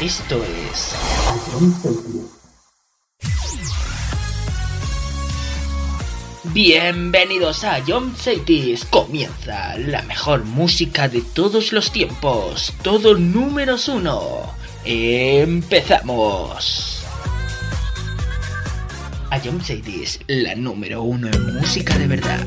Esto es Bienvenidos a John Cities. Comienza la mejor música de todos los tiempos. Todo números uno. Empezamos. A John Cities, la número uno en música de verdad.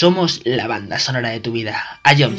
Somos la banda sonora de tu vida. A Jump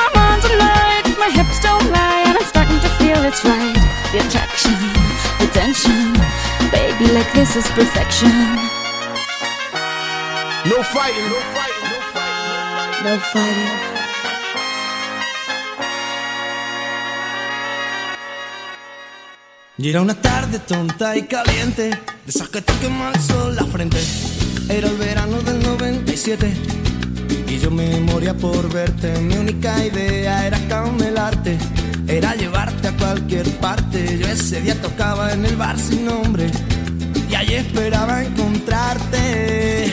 feel it's right. The attraction, the tension. Baby, like this is perfection. No fighting, no fighting, no fighting. No fighting. Y era una tarde tonta y caliente, de esas que te quema el sol la frente. Era el verano del 97 y yo me moría por verte. Mi única idea era camelarte, era llevarte a cualquier parte. Yo ese día tocaba en el bar sin nombre y allí esperaba encontrarte.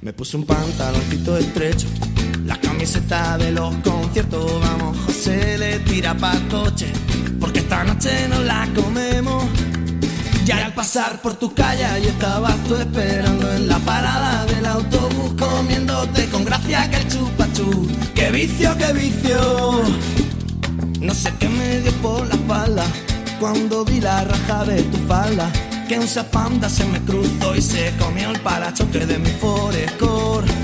Me puse un pantaloncito estrecho, la camiseta de los conciertos. Vamos, José le tira pa' coche, porque esta noche no la comemos. Y al pasar por tu calle, yo estabas tú esperando en la parada del autobús, comiéndote con gracia que el chupachú. ¡Qué vicio, qué vicio! No sé qué me dio por la espalda cuando vi la raja de tu falda. Que un zapanda se me cruzó y se comió el parachoque de mi forescore.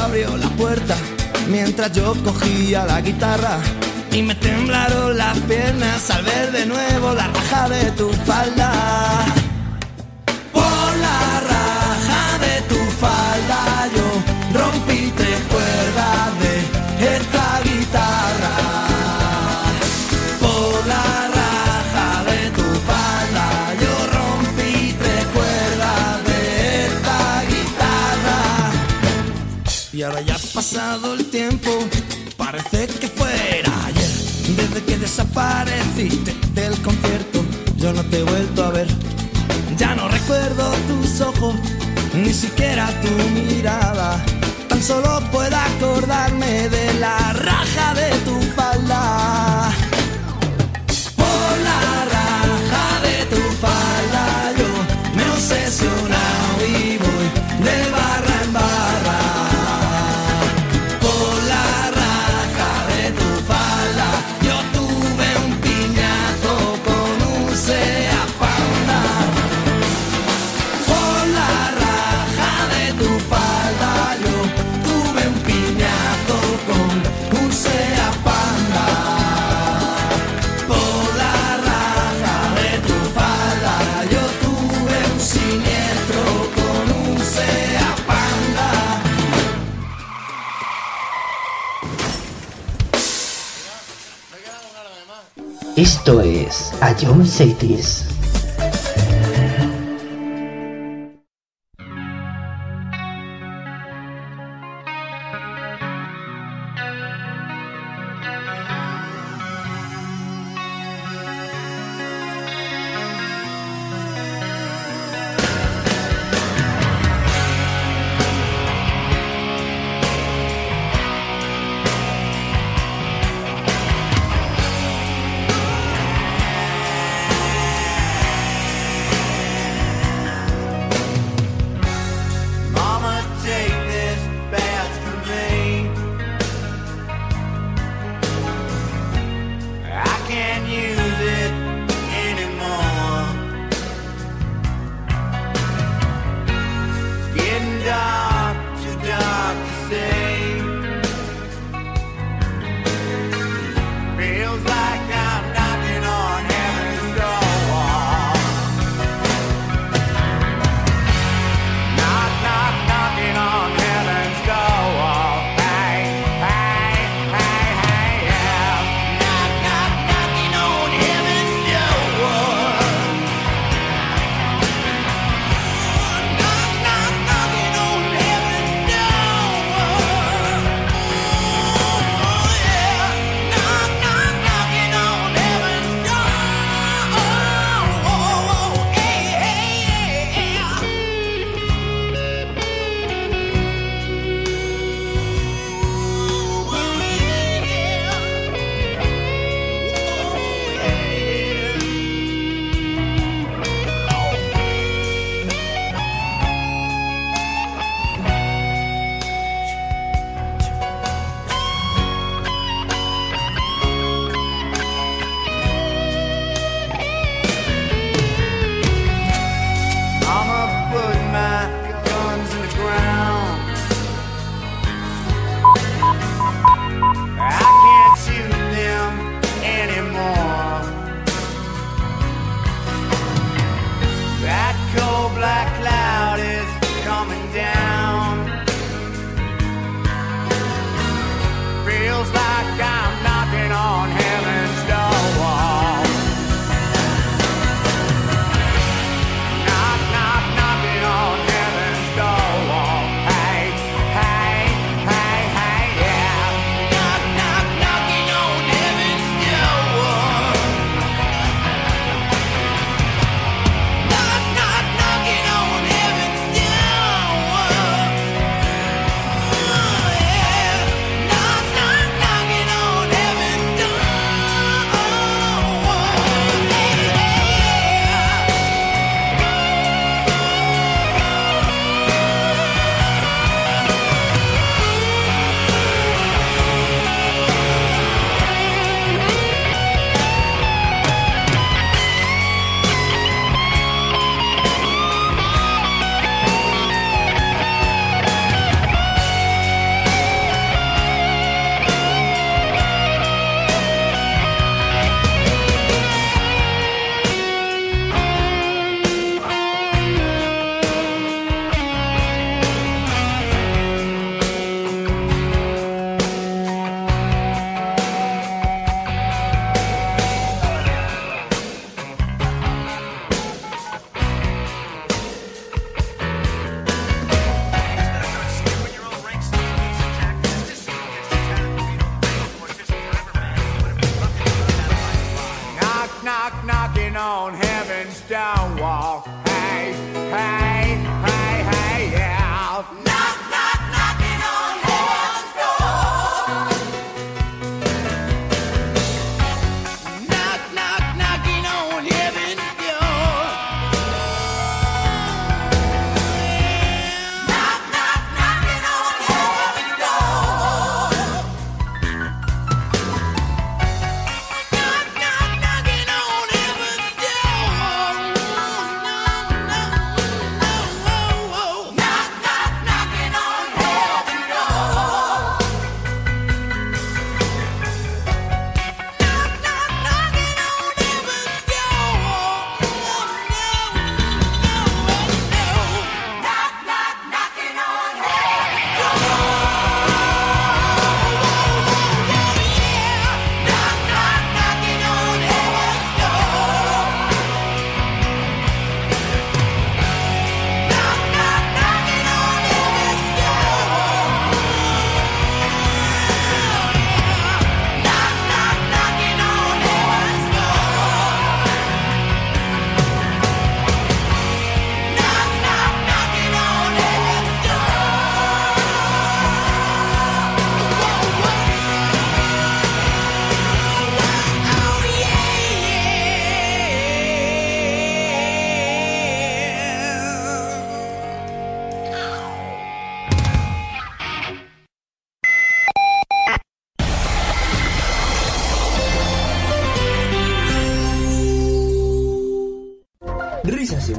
abrió la puerta mientras yo cogía la guitarra y me temblaron las piernas al ver de nuevo la raja de tu falda. Por la raja de tu falda yo rompí tres cuerdas de esta guitarra. ahora ya ha pasado el tiempo, parece que fuera ayer. Desde que desapareciste del concierto, yo no te he vuelto a ver. Ya no recuerdo tus ojos, ni siquiera tu mirada. Tan solo puedo acordarme de la raja de tu falda. Esto es A John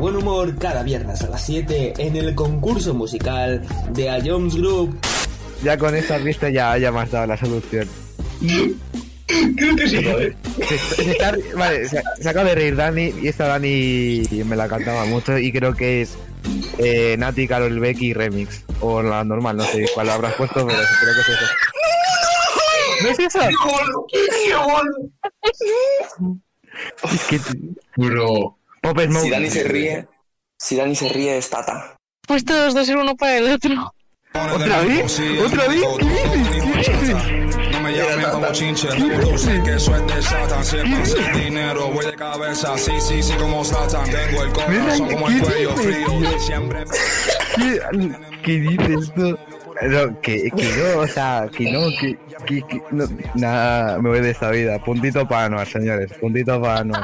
buen humor cada viernes a las 7 en el concurso musical de A Jones Group. Ya con esta pista ya, ya me has dado la solución. Creo que sí, joder. Se, se está- vale, se, se acaba de reír Dani y esta Dani me la cantaba mucho y creo que es eh, Nati, Carol Becky Remix. O la normal, no sé cuál habrás puesto, pero creo que es eso. ¿No es eso? ¡Qué bueno! ¡Qué bueno! Es que... Bro. Pop Smoke. Si Dani se ríe, si Dani se ríe es Tata. Pues todos dos ser uno para el otro. ¿Otra vez? ¿Otra vez? ¿Qué dices? ¿Qué dices? No me llamen como chinche, sé que soy de Satan. Si es para hacer dinero, voy de cabeza. Sí, sí, sí, como Satan. Tengo el corazón como el cuello frío. Siempre. ¿Qué, ¿Qué dices tú? No, que, que no, o sea, que no, que, que, que no, nada, me voy de esta vida. Puntito para Anuar, señores, puntito para Anuar.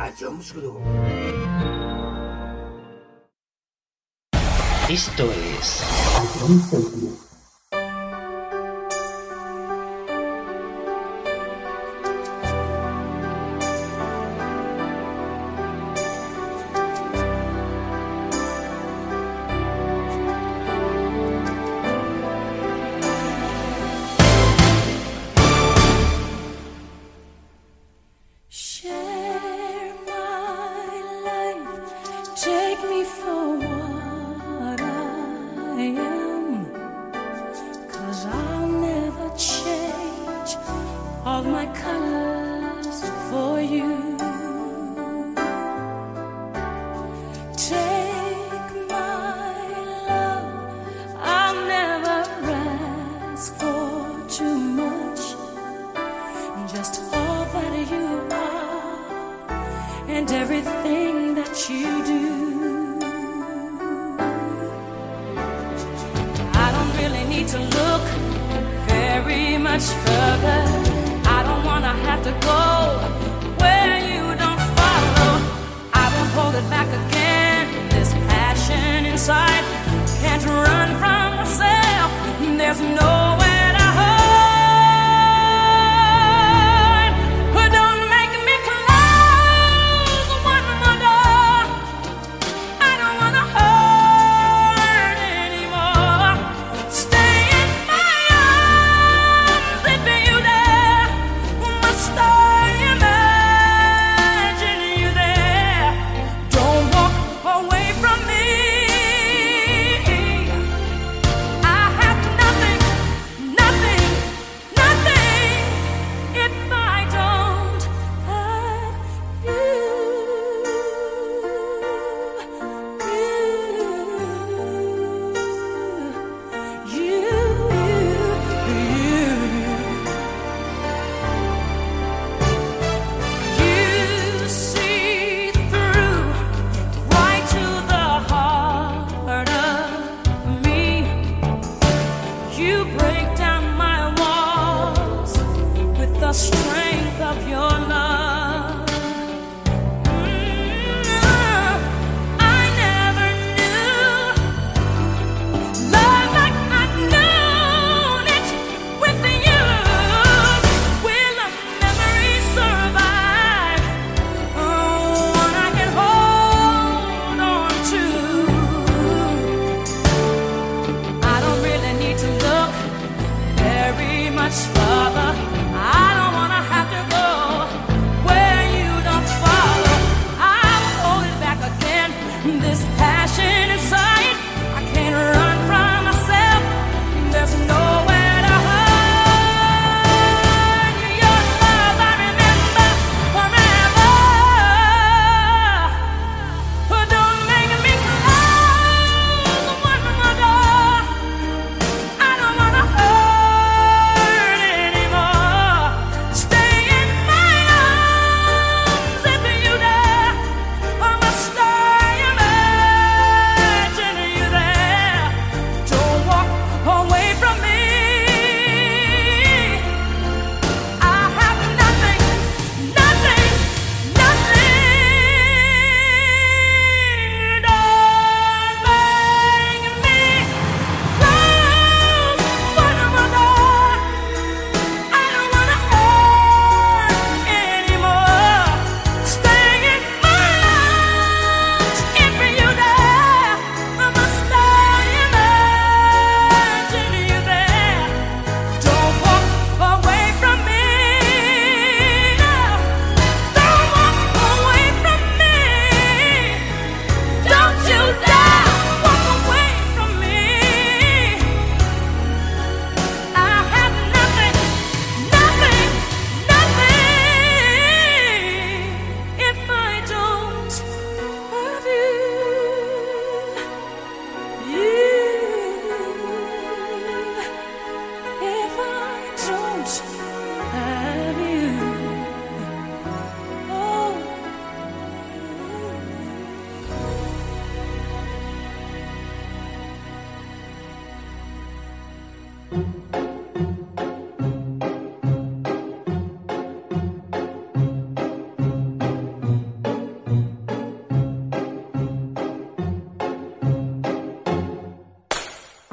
A Jones Group. Esto es inside. Can't run from myself. There's no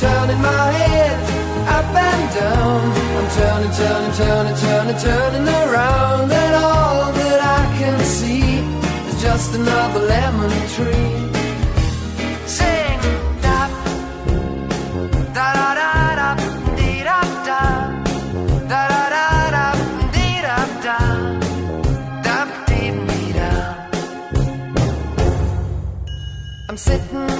turning my head up and down. I'm turning, turning, turning, turning, turning around. And all that I can see is just another lemon tree. Sing, da, da, da, da, da, dee, da, da, da, da, da, da, dee, da, da, da, dee, da. I'm sitting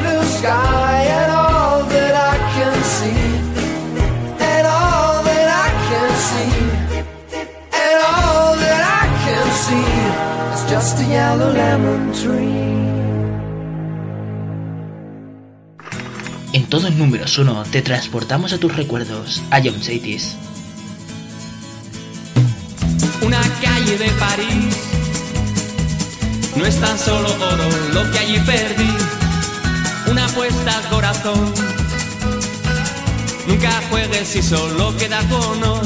yellow lemon tree. En todo el número uno te transportamos a tus recuerdos, a John Satis. Una calle de París no es tan solo oro lo que allí perdí. Una apuesta al corazón. Nunca juegues si solo queda cono.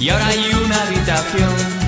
Y ahora hay una habitación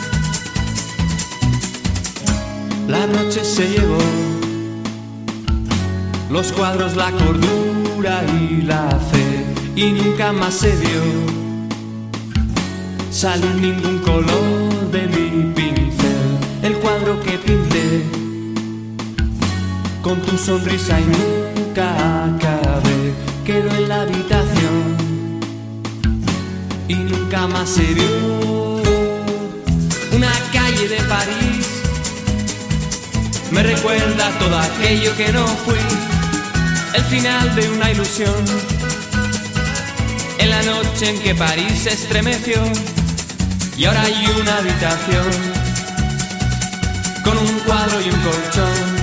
La noche se llevó los cuadros, la cordura y la fe. Y nunca más se vio salir ningún color de mi pincel. El cuadro que pinté con tu sonrisa y nunca acabé. Quedó en la habitación y nunca más se vio. Una calle de París me recuerda todo aquello que no fui. El final de una ilusión. En la noche en que París se estremeció y ahora hay una habitación con un cuadro y un colchón.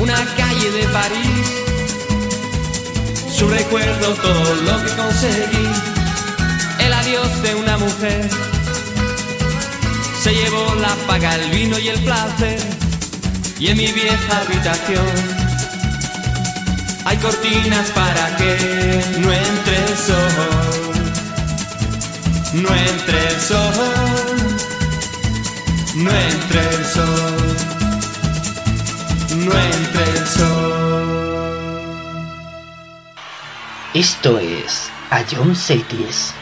Una calle de París, su recuerdo, todo lo que conseguí. El adiós de una mujer se llevó la paga, el vino y el placer. Y en mi vieja habitación hay cortinas para que no entre el sol. No entre el sol, no entre el sol, no entre el sol. Esto es a John Satis.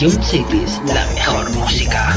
Ion Cities, la mejor música.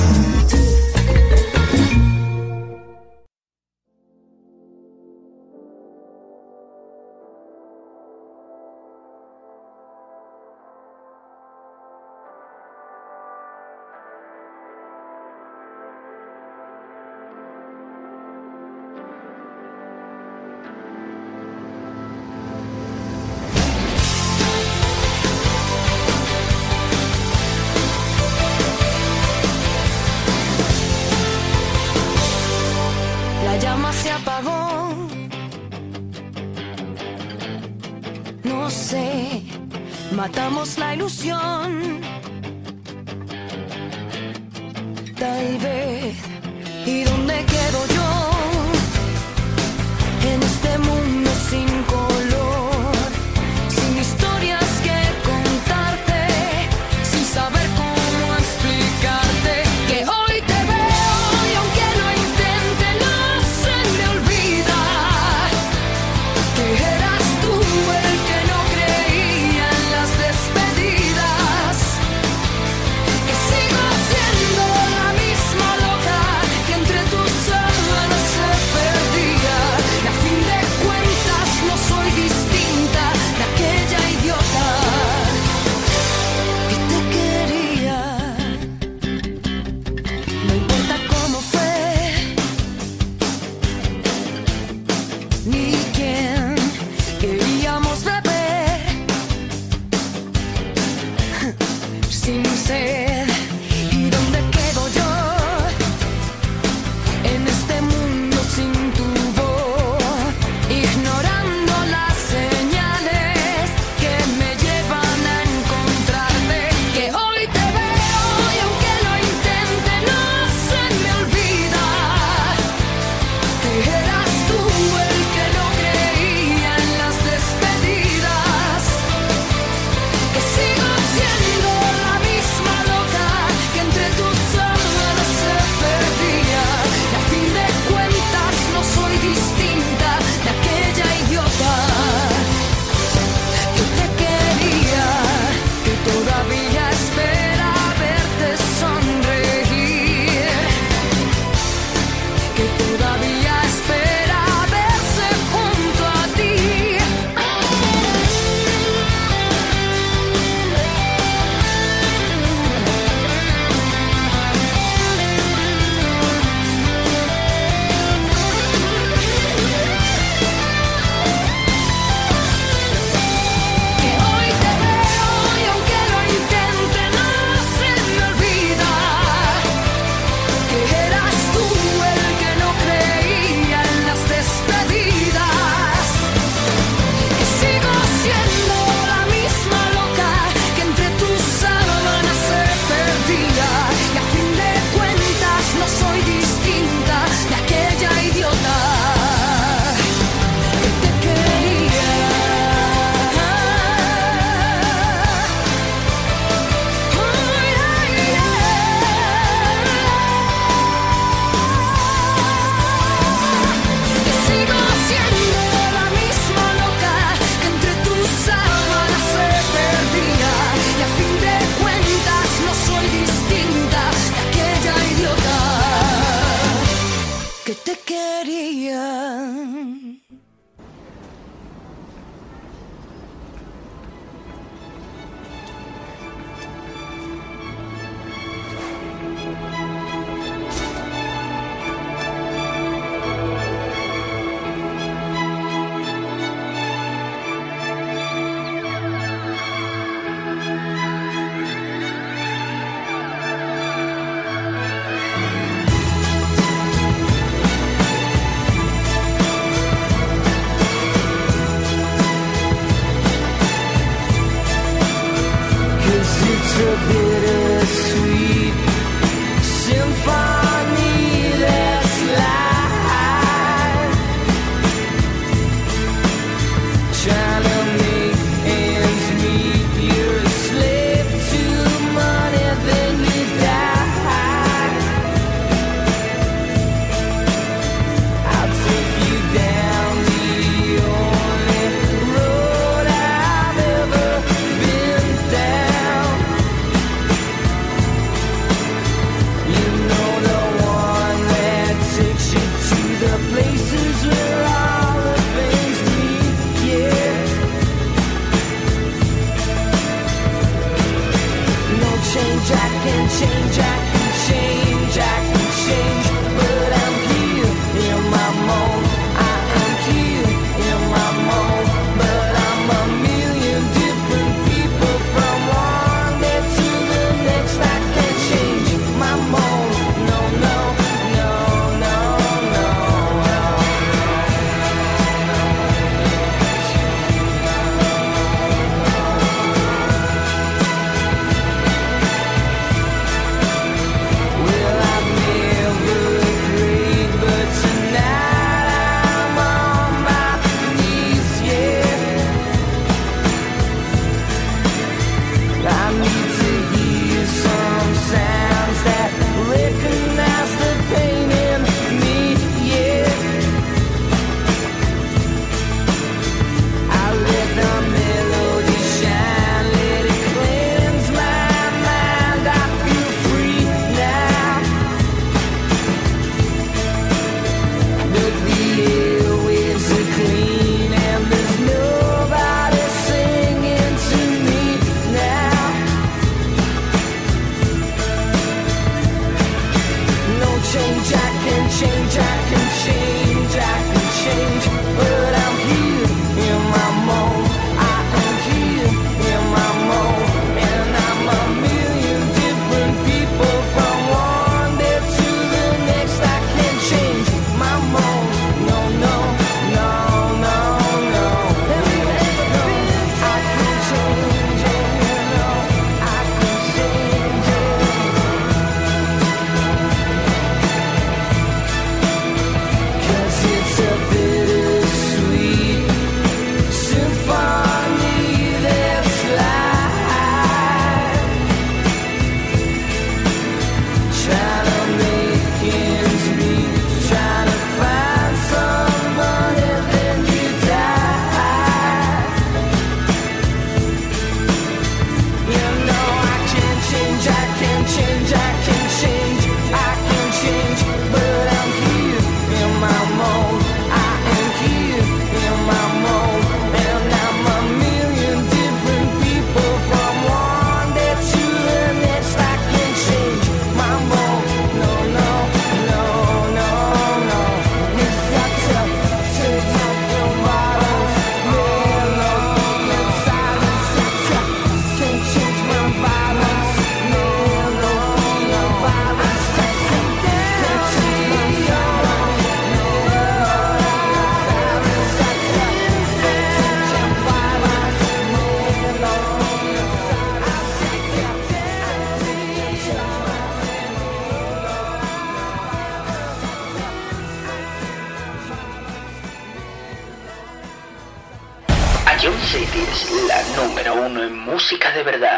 Música de verdad.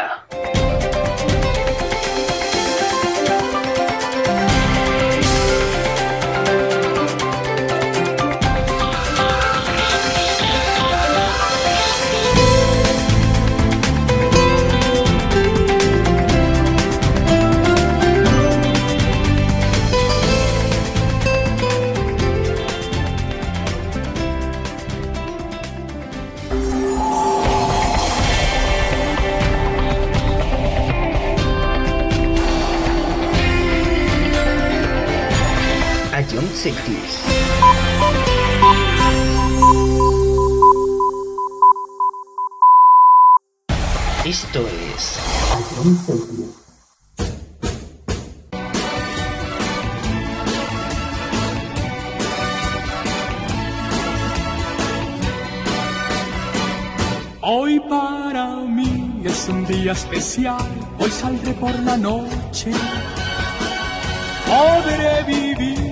City. Esto es. Hoy para mí es un día especial, hoy saldré por la noche. Podré vivir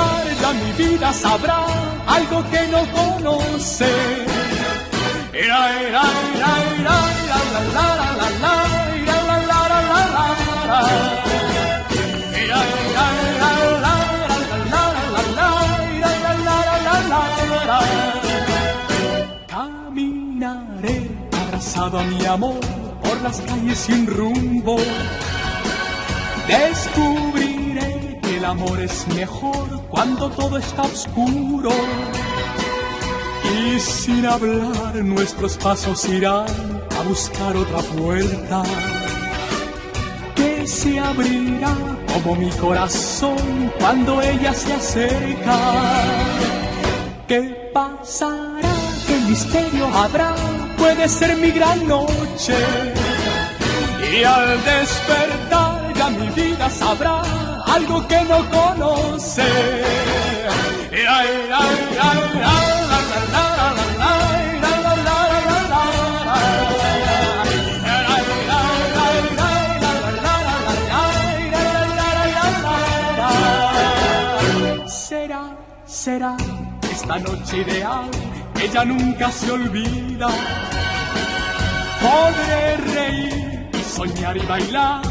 mi vida sabrá algo que no conoce. Caminaré abrazado a mi amor por las calles sin rumbo. Descubriré el amor es mejor cuando todo está oscuro. Y sin hablar nuestros pasos irán a buscar otra puerta que se abrirá como mi corazón cuando ella se acerca. ¿Qué pasará? ¿Qué misterio habrá? Puede ser mi gran noche. Y al despertar ya mi vida sabrá algo que no conoce. Será, será esta noche ideal, ella nunca se olvida. Podré reír y soñar y bailar,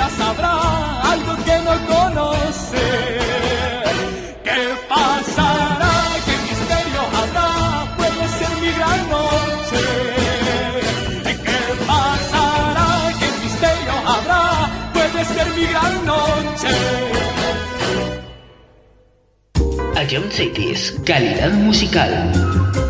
vida sabrá algo que no conoce. ¿Qué pasará? ¿Qué misterio habrá? Puede ser mi gran noche. ¿Qué pasará? ¿Qué misterio habrá? Puede ser mi gran noche. A John Cities, calidad musical.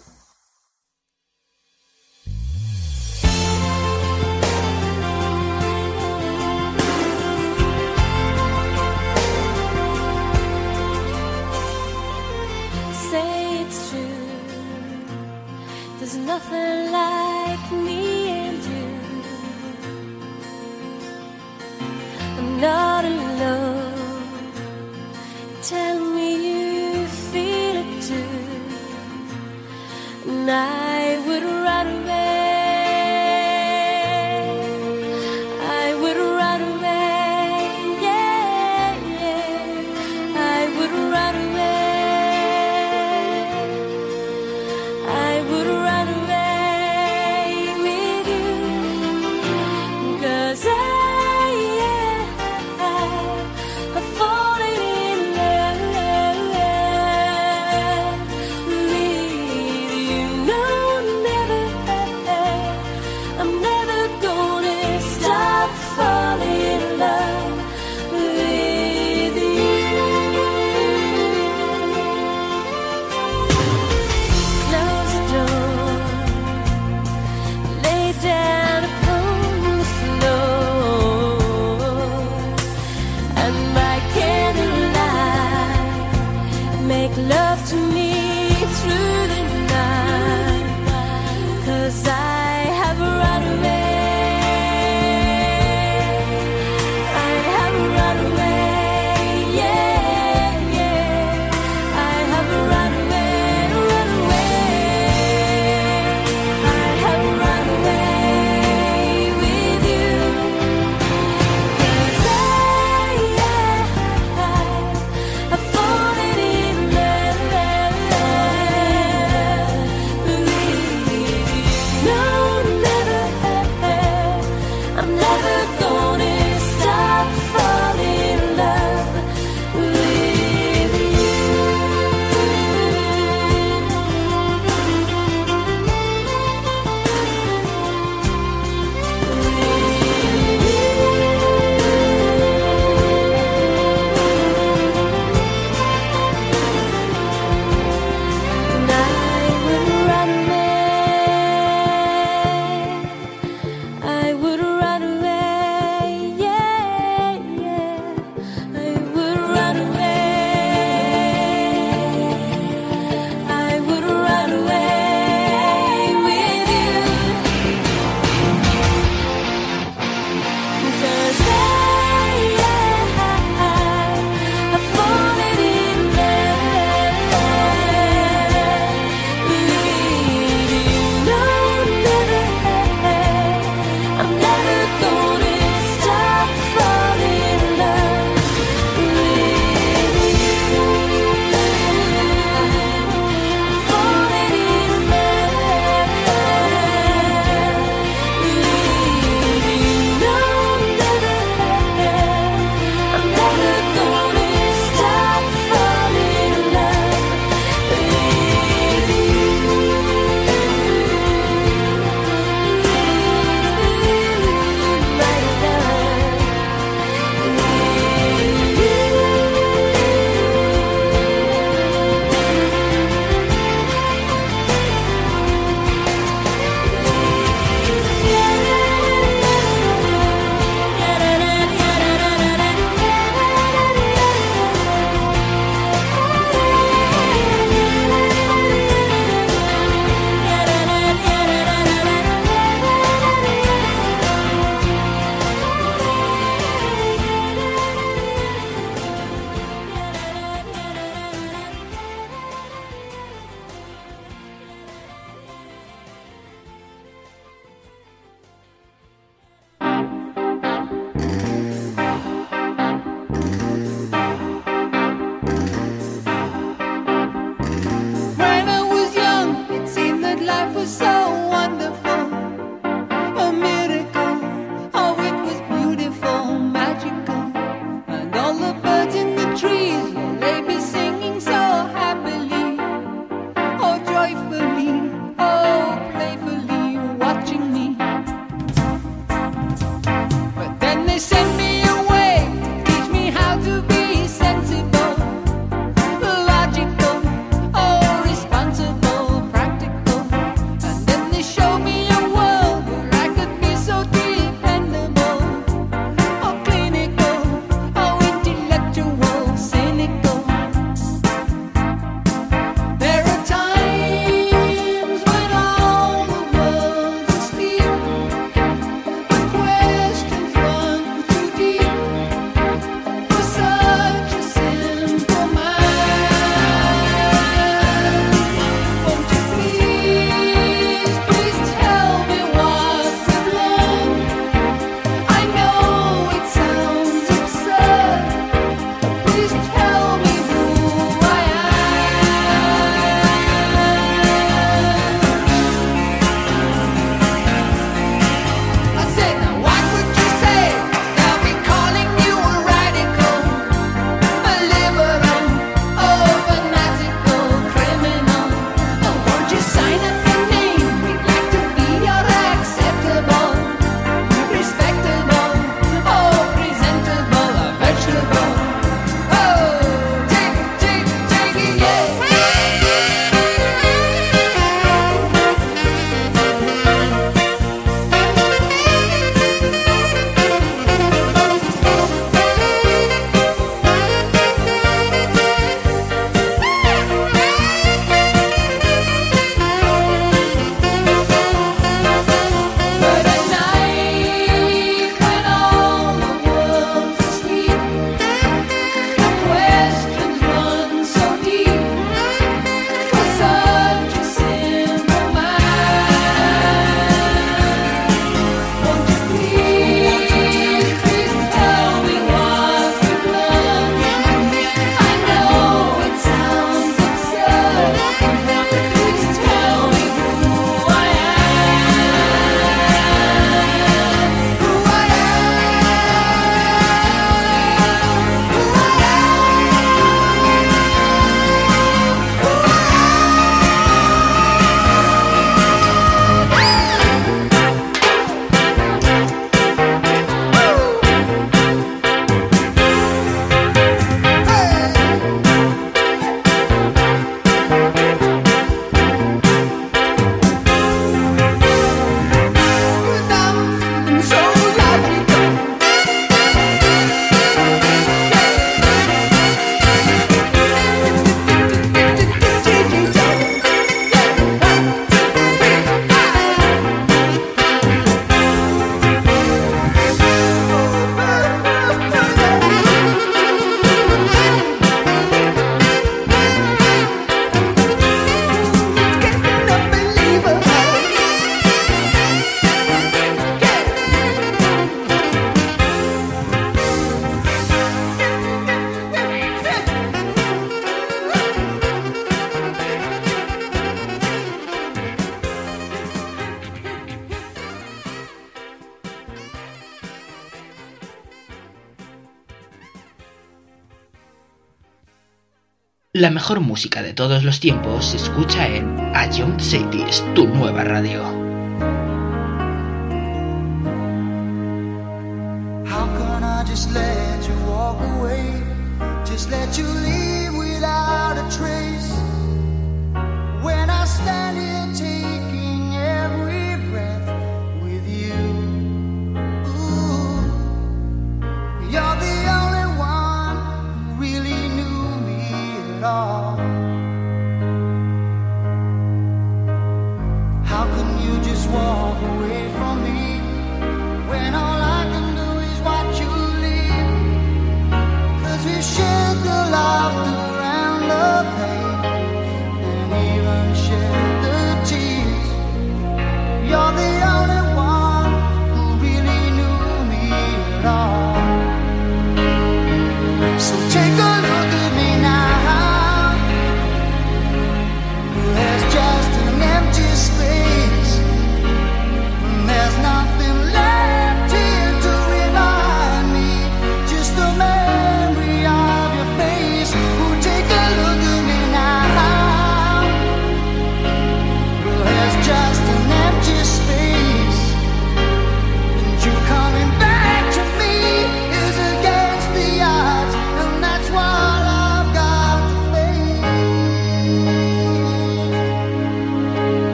La mejor música de todos los tiempos se escucha en A Young City, tu nueva radio.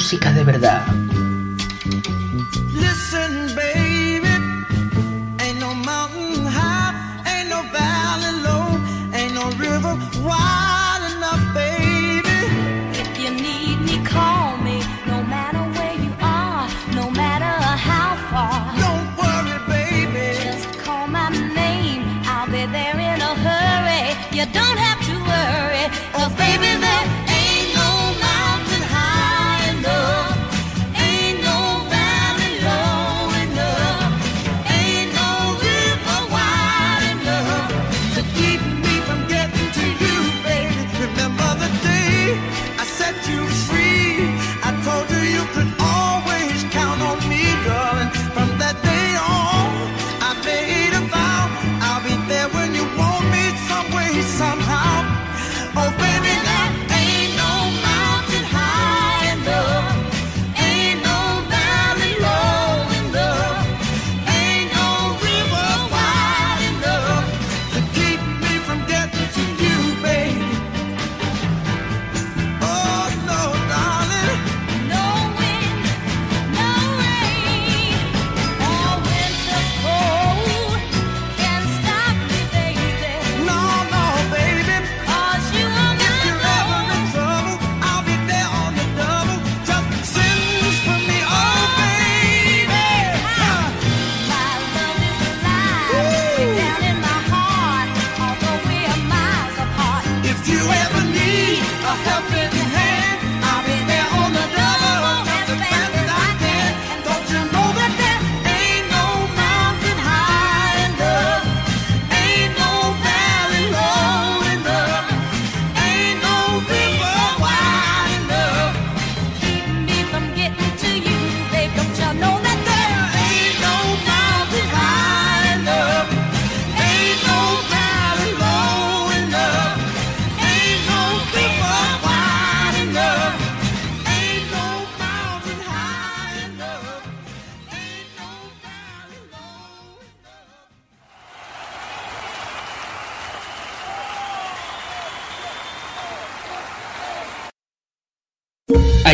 música de verdad.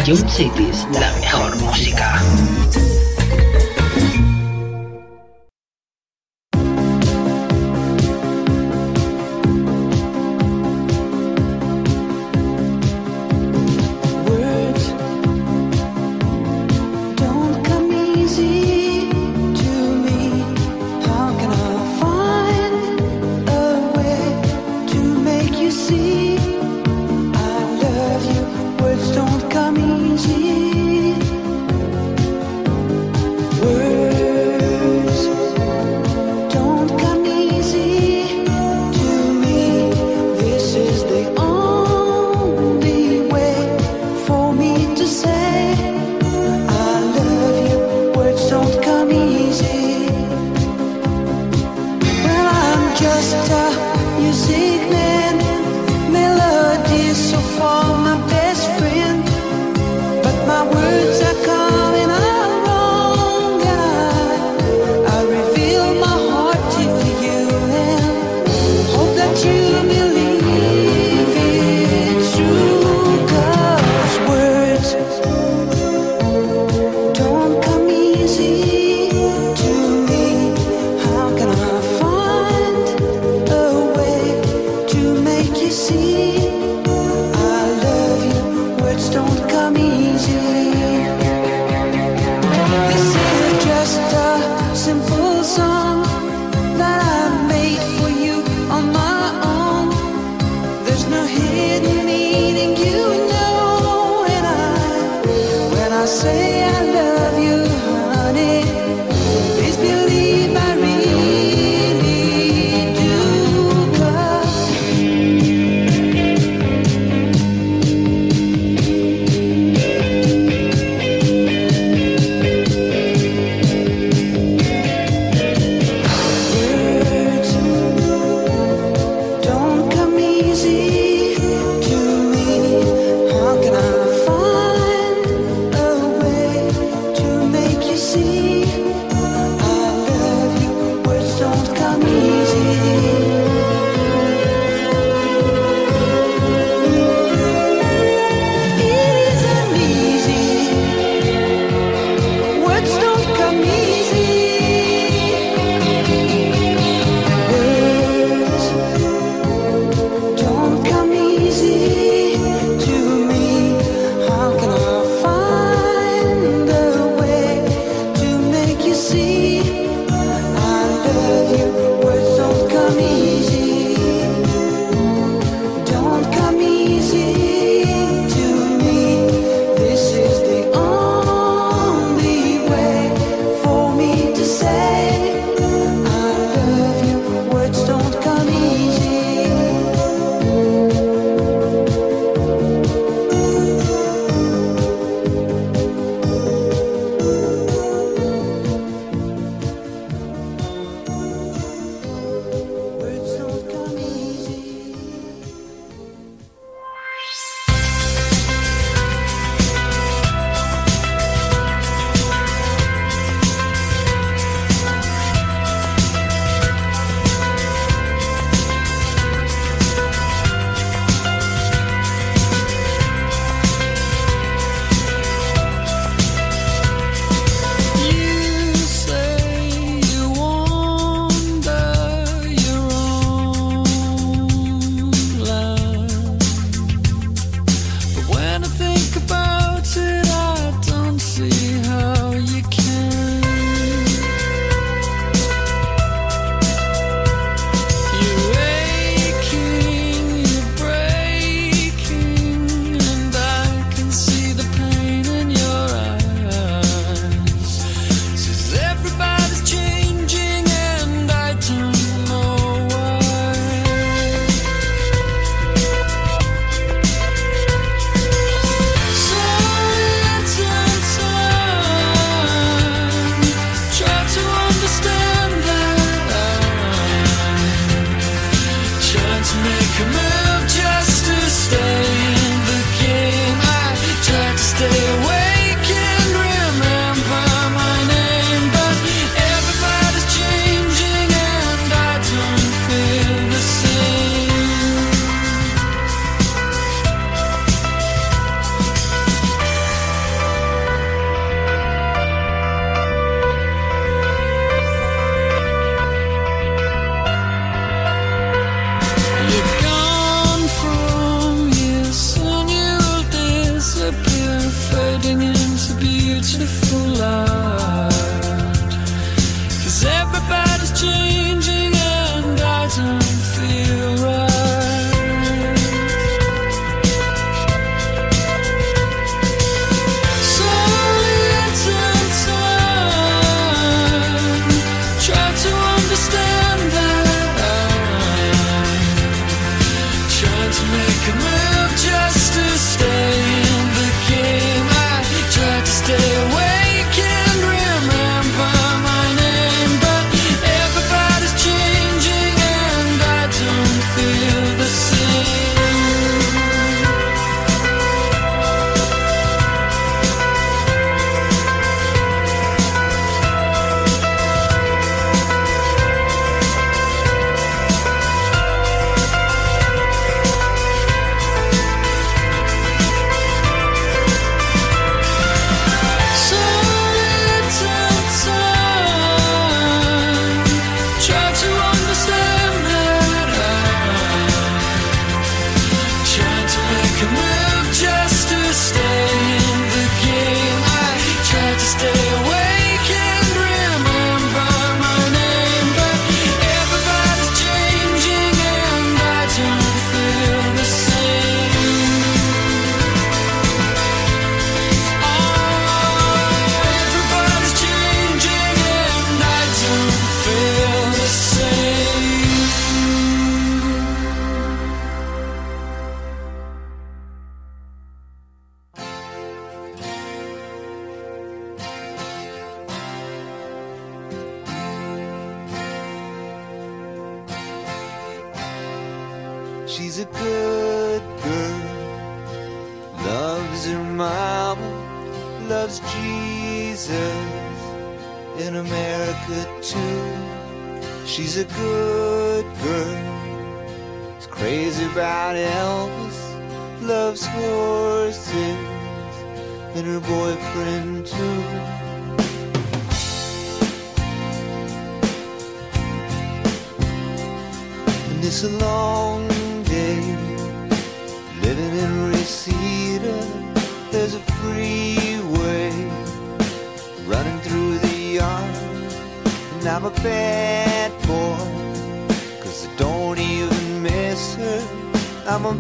Jump Cities, la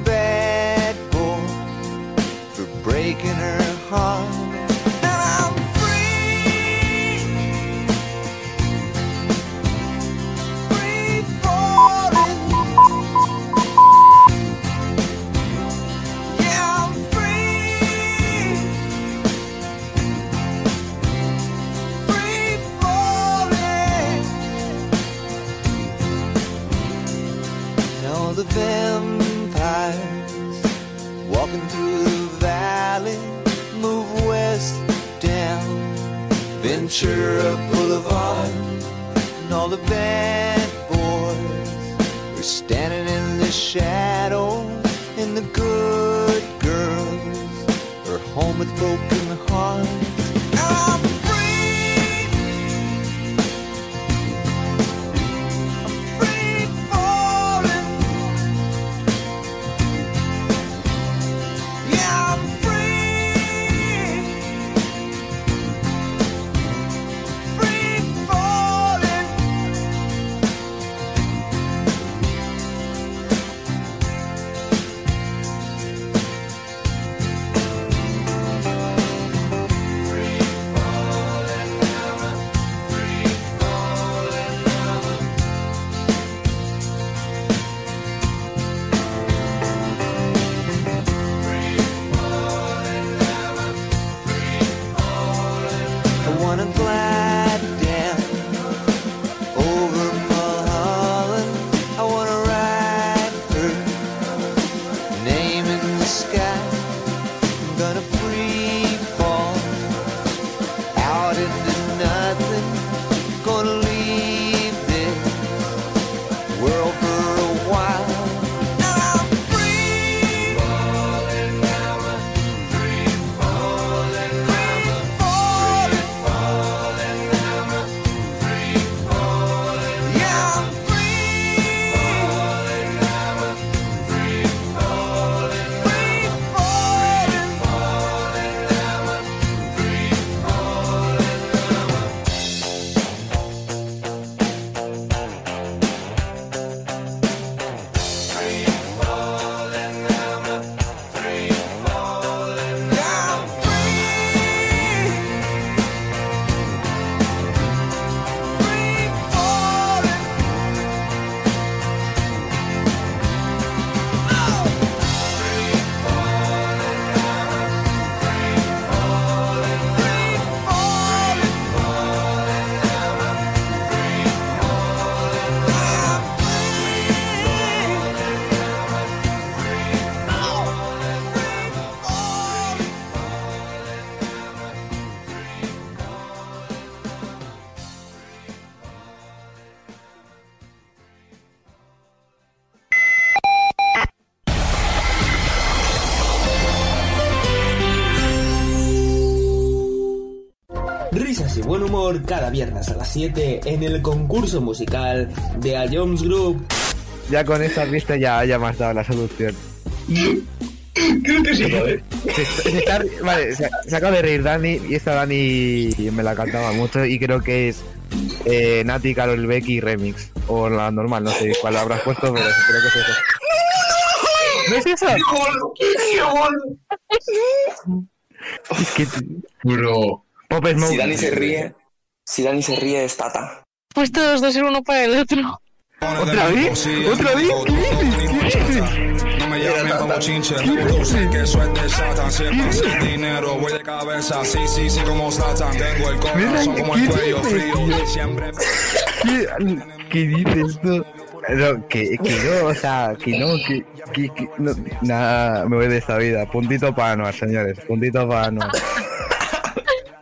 bad boy for breaking her heart. Ventura Boulevard and all the bad boys are standing in the shadows and the good girls are home with broken hearts cada viernes a las 7 en el concurso musical de A Jones Group. Ya con esta vista ya, ya me has dado la solución. Creo que sí, ¿vale? Se, se está- vale, se, se acaba de reír Dani y esta Dani me la cantaba mucho y creo que es eh, Nati, Carol Becky Remix. O la normal, no sé cuál habrás puesto, pero creo que es eso. ¿No es eso? Es que... Bro. Pop Si Smoke. Dani se ríe, si Dani se ríe es Tata. Pues todos dos ser uno para el otro. ¿Otra vez? ¿Otra vez? ¿Qué dices? ¿Qué dices? No me llamen como chinche, sé que de Satan. Si es para hacer dinero, voy de cabeza. Sí, sí, sí, como Satan. Tengo el corazón como el ¿qué cuello dices, frío. Siempre ¿Qué, ¿Qué dices tú? No, que, que no, o sea, que no, que, que, que- no, nada, me voy de esta vida. Puntito para Anuar, señores, puntito para Anuar.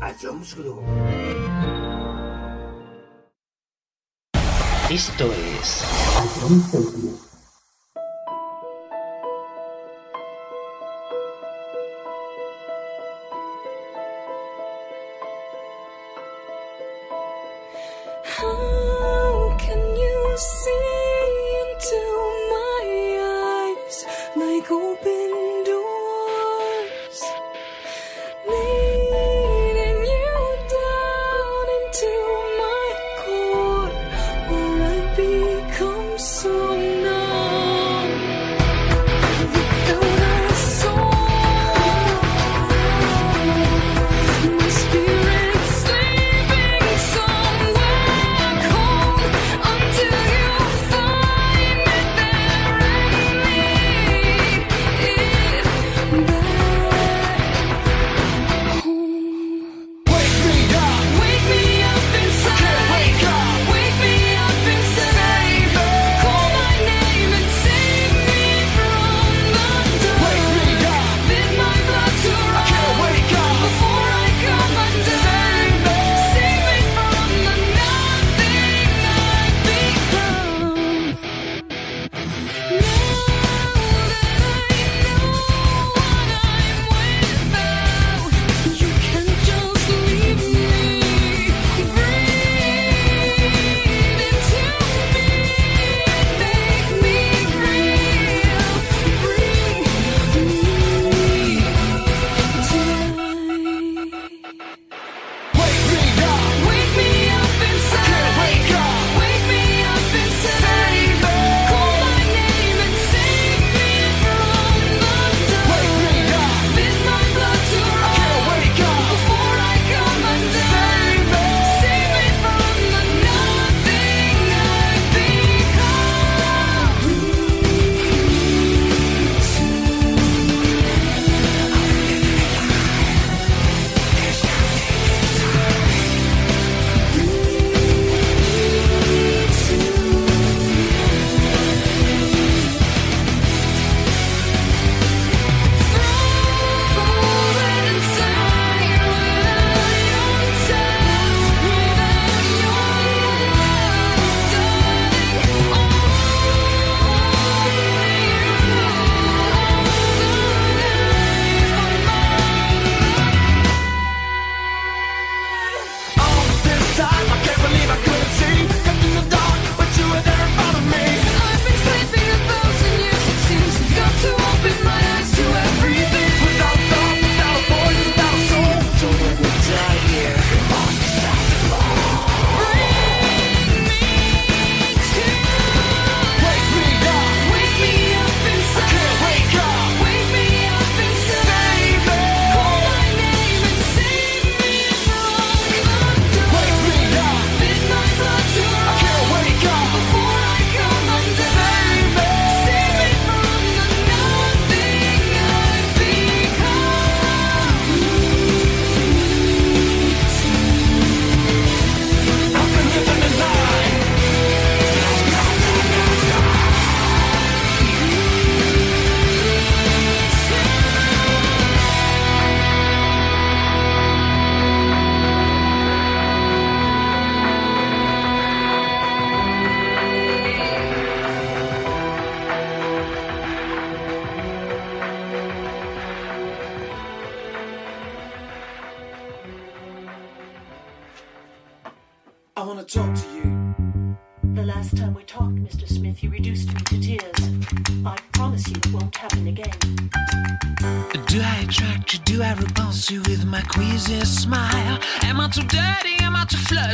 a Jones Group. Esto es. A Jones Group.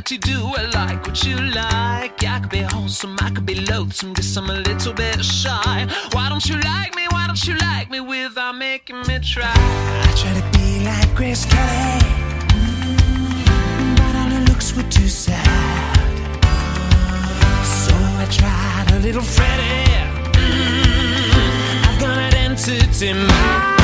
To you do, I like what you like. I could be wholesome, I could be loathsome, guess I'm a little bit shy. Why don't you like me? Why don't you like me without making me try? I try to be like Chris Kelly, mm, but all her looks were too sad. So I tried a little Freddy. Mm, I've got an entity mind.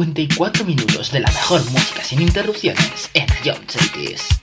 54 minutos de la mejor música sin interrupciones en Ion Cities.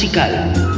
musical.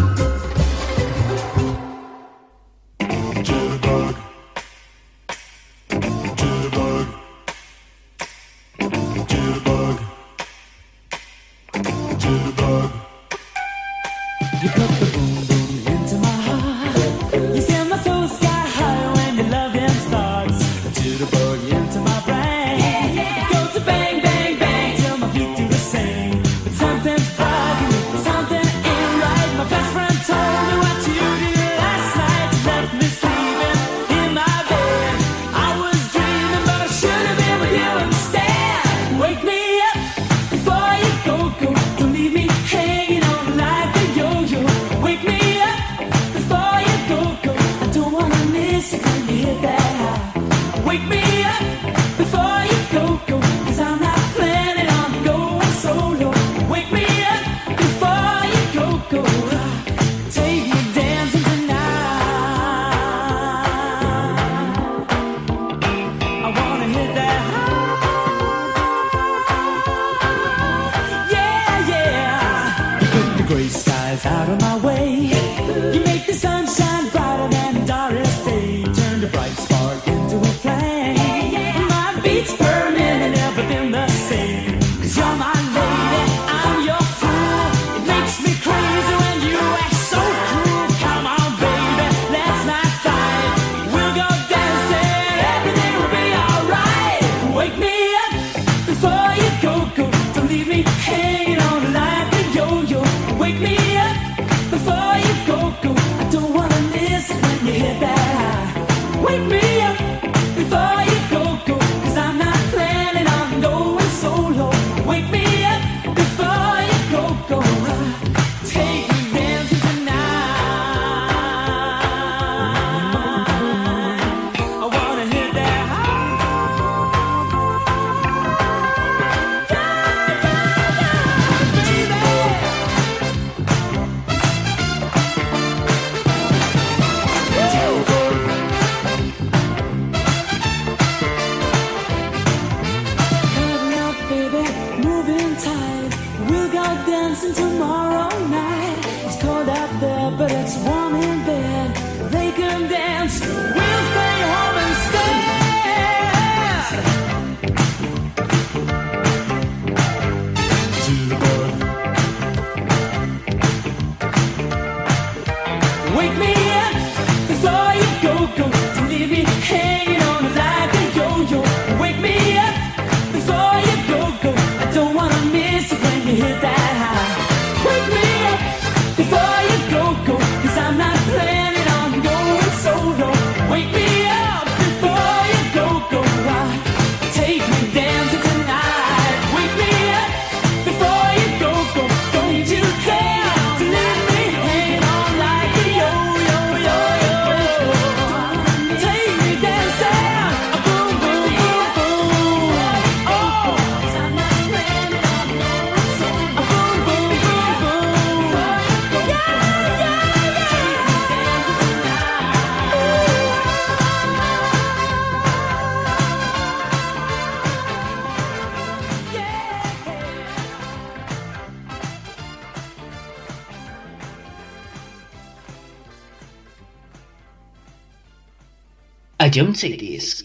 A John Cities